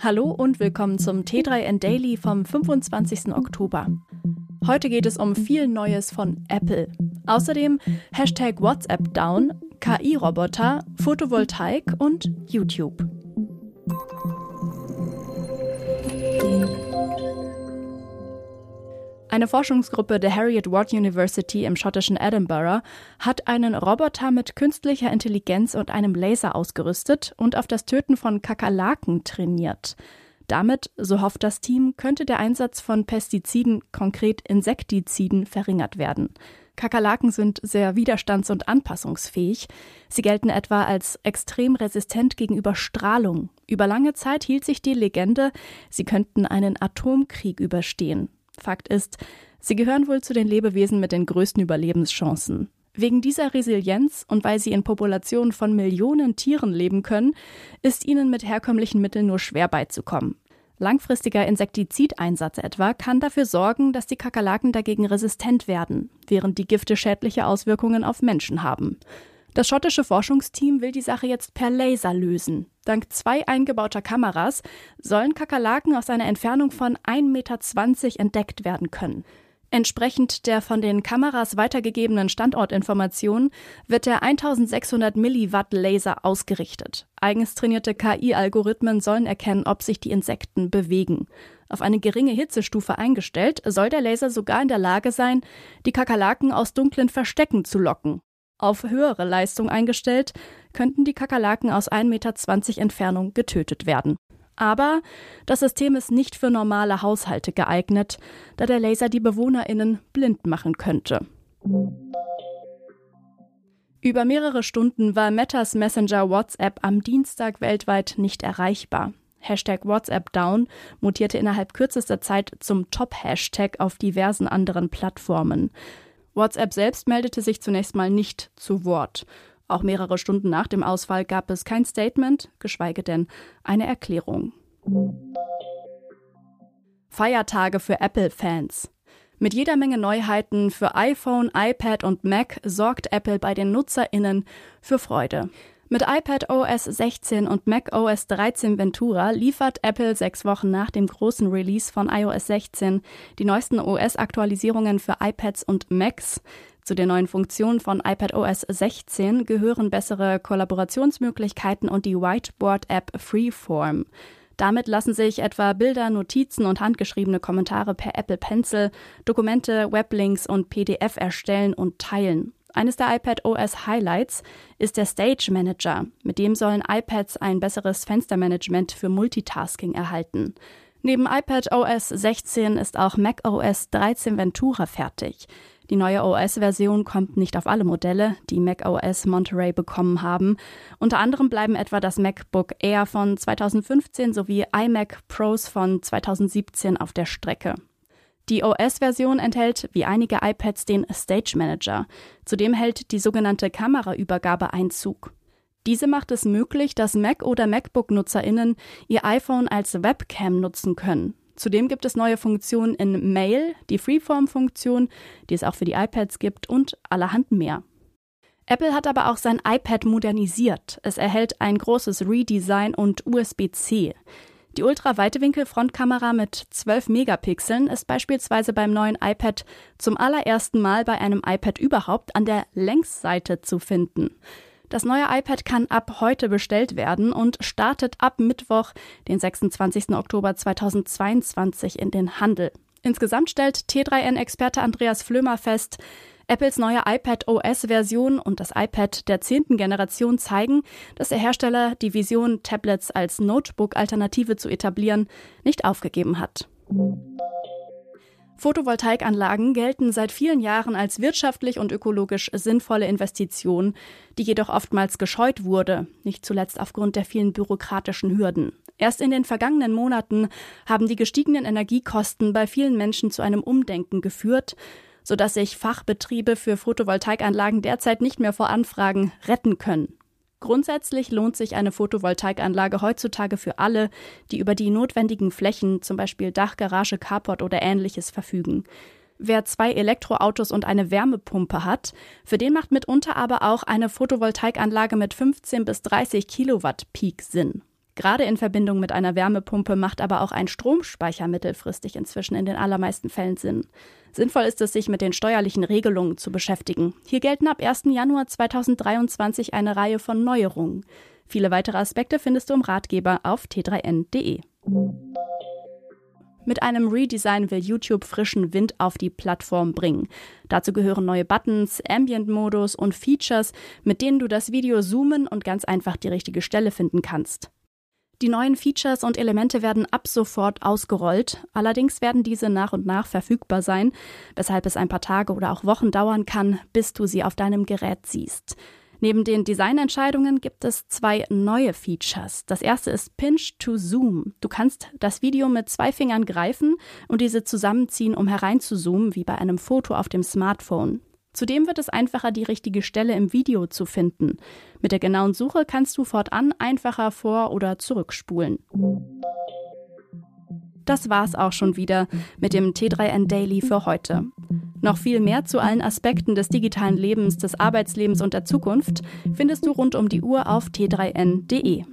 Hallo und willkommen zum T3N Daily vom 25. Oktober. Heute geht es um viel Neues von Apple. Außerdem Hashtag WhatsApp Down, KI-Roboter, Photovoltaik und YouTube. Eine Forschungsgruppe der Harriet Ward University im schottischen Edinburgh hat einen Roboter mit künstlicher Intelligenz und einem Laser ausgerüstet und auf das Töten von Kakerlaken trainiert. Damit, so hofft das Team, könnte der Einsatz von Pestiziden, konkret Insektiziden, verringert werden. Kakerlaken sind sehr widerstands- und anpassungsfähig. Sie gelten etwa als extrem resistent gegenüber Strahlung. Über lange Zeit hielt sich die Legende, sie könnten einen Atomkrieg überstehen. Fakt ist, sie gehören wohl zu den Lebewesen mit den größten Überlebenschancen. Wegen dieser Resilienz und weil sie in Populationen von Millionen Tieren leben können, ist ihnen mit herkömmlichen Mitteln nur schwer beizukommen. Langfristiger Insektizideinsatz etwa kann dafür sorgen, dass die Kakerlaken dagegen resistent werden, während die Gifte schädliche Auswirkungen auf Menschen haben. Das schottische Forschungsteam will die Sache jetzt per Laser lösen. Dank zwei eingebauter Kameras sollen Kakerlaken aus einer Entfernung von 1,20 Meter entdeckt werden können. Entsprechend der von den Kameras weitergegebenen Standortinformationen wird der 1600 Milliwatt Laser ausgerichtet. Eigens trainierte KI-Algorithmen sollen erkennen, ob sich die Insekten bewegen. Auf eine geringe Hitzestufe eingestellt, soll der Laser sogar in der Lage sein, die Kakerlaken aus dunklen Verstecken zu locken. Auf höhere Leistung eingestellt, könnten die Kakerlaken aus 1,20 Meter Entfernung getötet werden. Aber das System ist nicht für normale Haushalte geeignet, da der Laser die BewohnerInnen blind machen könnte. Über mehrere Stunden war Metas Messenger WhatsApp am Dienstag weltweit nicht erreichbar. Hashtag WhatsApp Down mutierte innerhalb kürzester Zeit zum Top-Hashtag auf diversen anderen Plattformen. WhatsApp selbst meldete sich zunächst mal nicht zu Wort. Auch mehrere Stunden nach dem Ausfall gab es kein Statement, geschweige denn eine Erklärung. Feiertage für Apple-Fans. Mit jeder Menge Neuheiten für iPhone, iPad und Mac sorgt Apple bei den Nutzerinnen für Freude. Mit iPad OS 16 und Mac OS 13 Ventura liefert Apple sechs Wochen nach dem großen Release von iOS 16 die neuesten OS-Aktualisierungen für iPads und Macs. Zu den neuen Funktionen von iPad OS 16 gehören bessere Kollaborationsmöglichkeiten und die Whiteboard-App Freeform. Damit lassen sich etwa Bilder, Notizen und handgeschriebene Kommentare per Apple Pencil, Dokumente, Weblinks und PDF erstellen und teilen. Eines der iPad OS Highlights ist der Stage Manager. Mit dem sollen iPads ein besseres Fenstermanagement für Multitasking erhalten. Neben iPad OS 16 ist auch Mac OS 13 Ventura fertig. Die neue OS-Version kommt nicht auf alle Modelle, die Mac OS Monterey bekommen haben. Unter anderem bleiben etwa das MacBook Air von 2015 sowie iMac Pros von 2017 auf der Strecke. Die OS-Version enthält wie einige iPads den Stage Manager. Zudem hält die sogenannte Kameraübergabe Einzug. Diese macht es möglich, dass Mac- oder MacBook-NutzerInnen ihr iPhone als Webcam nutzen können. Zudem gibt es neue Funktionen in Mail, die Freeform-Funktion, die es auch für die iPads gibt und allerhand mehr. Apple hat aber auch sein iPad modernisiert. Es erhält ein großes Redesign und USB-C. Die Ultraweitewinkel-Frontkamera mit 12 Megapixeln ist beispielsweise beim neuen iPad zum allerersten Mal bei einem iPad überhaupt an der Längsseite zu finden. Das neue iPad kann ab heute bestellt werden und startet ab Mittwoch, den 26. Oktober 2022 in den Handel. Insgesamt stellt T3N-Experte Andreas Flömer fest, Apples neue iPad OS-Version und das iPad der zehnten Generation zeigen, dass der Hersteller die Vision, Tablets als Notebook-Alternative zu etablieren, nicht aufgegeben hat. Photovoltaikanlagen gelten seit vielen Jahren als wirtschaftlich und ökologisch sinnvolle Investition, die jedoch oftmals gescheut wurde, nicht zuletzt aufgrund der vielen bürokratischen Hürden. Erst in den vergangenen Monaten haben die gestiegenen Energiekosten bei vielen Menschen zu einem Umdenken geführt, sodass sich Fachbetriebe für Photovoltaikanlagen derzeit nicht mehr vor Anfragen retten können. Grundsätzlich lohnt sich eine Photovoltaikanlage heutzutage für alle, die über die notwendigen Flächen, zum Beispiel Dach, Garage, Carport oder ähnliches, verfügen. Wer zwei Elektroautos und eine Wärmepumpe hat, für den macht mitunter aber auch eine Photovoltaikanlage mit 15 bis 30 Kilowatt Peak Sinn. Gerade in Verbindung mit einer Wärmepumpe macht aber auch ein Stromspeicher mittelfristig inzwischen in den allermeisten Fällen Sinn. Sinnvoll ist es, sich mit den steuerlichen Regelungen zu beschäftigen. Hier gelten ab 1. Januar 2023 eine Reihe von Neuerungen. Viele weitere Aspekte findest du im Ratgeber auf t3n.de. Mit einem Redesign will YouTube frischen Wind auf die Plattform bringen. Dazu gehören neue Buttons, Ambient-Modus und Features, mit denen du das Video zoomen und ganz einfach die richtige Stelle finden kannst. Die neuen Features und Elemente werden ab sofort ausgerollt. Allerdings werden diese nach und nach verfügbar sein, weshalb es ein paar Tage oder auch Wochen dauern kann, bis du sie auf deinem Gerät siehst. Neben den Designentscheidungen gibt es zwei neue Features. Das erste ist Pinch to Zoom. Du kannst das Video mit zwei Fingern greifen und diese zusammenziehen, um hereinzuzoomen, wie bei einem Foto auf dem Smartphone. Zudem wird es einfacher, die richtige Stelle im Video zu finden. Mit der genauen Suche kannst du fortan einfacher vor- oder zurückspulen. Das war's auch schon wieder mit dem T3N Daily für heute. Noch viel mehr zu allen Aspekten des digitalen Lebens, des Arbeitslebens und der Zukunft findest du rund um die Uhr auf t3n.de.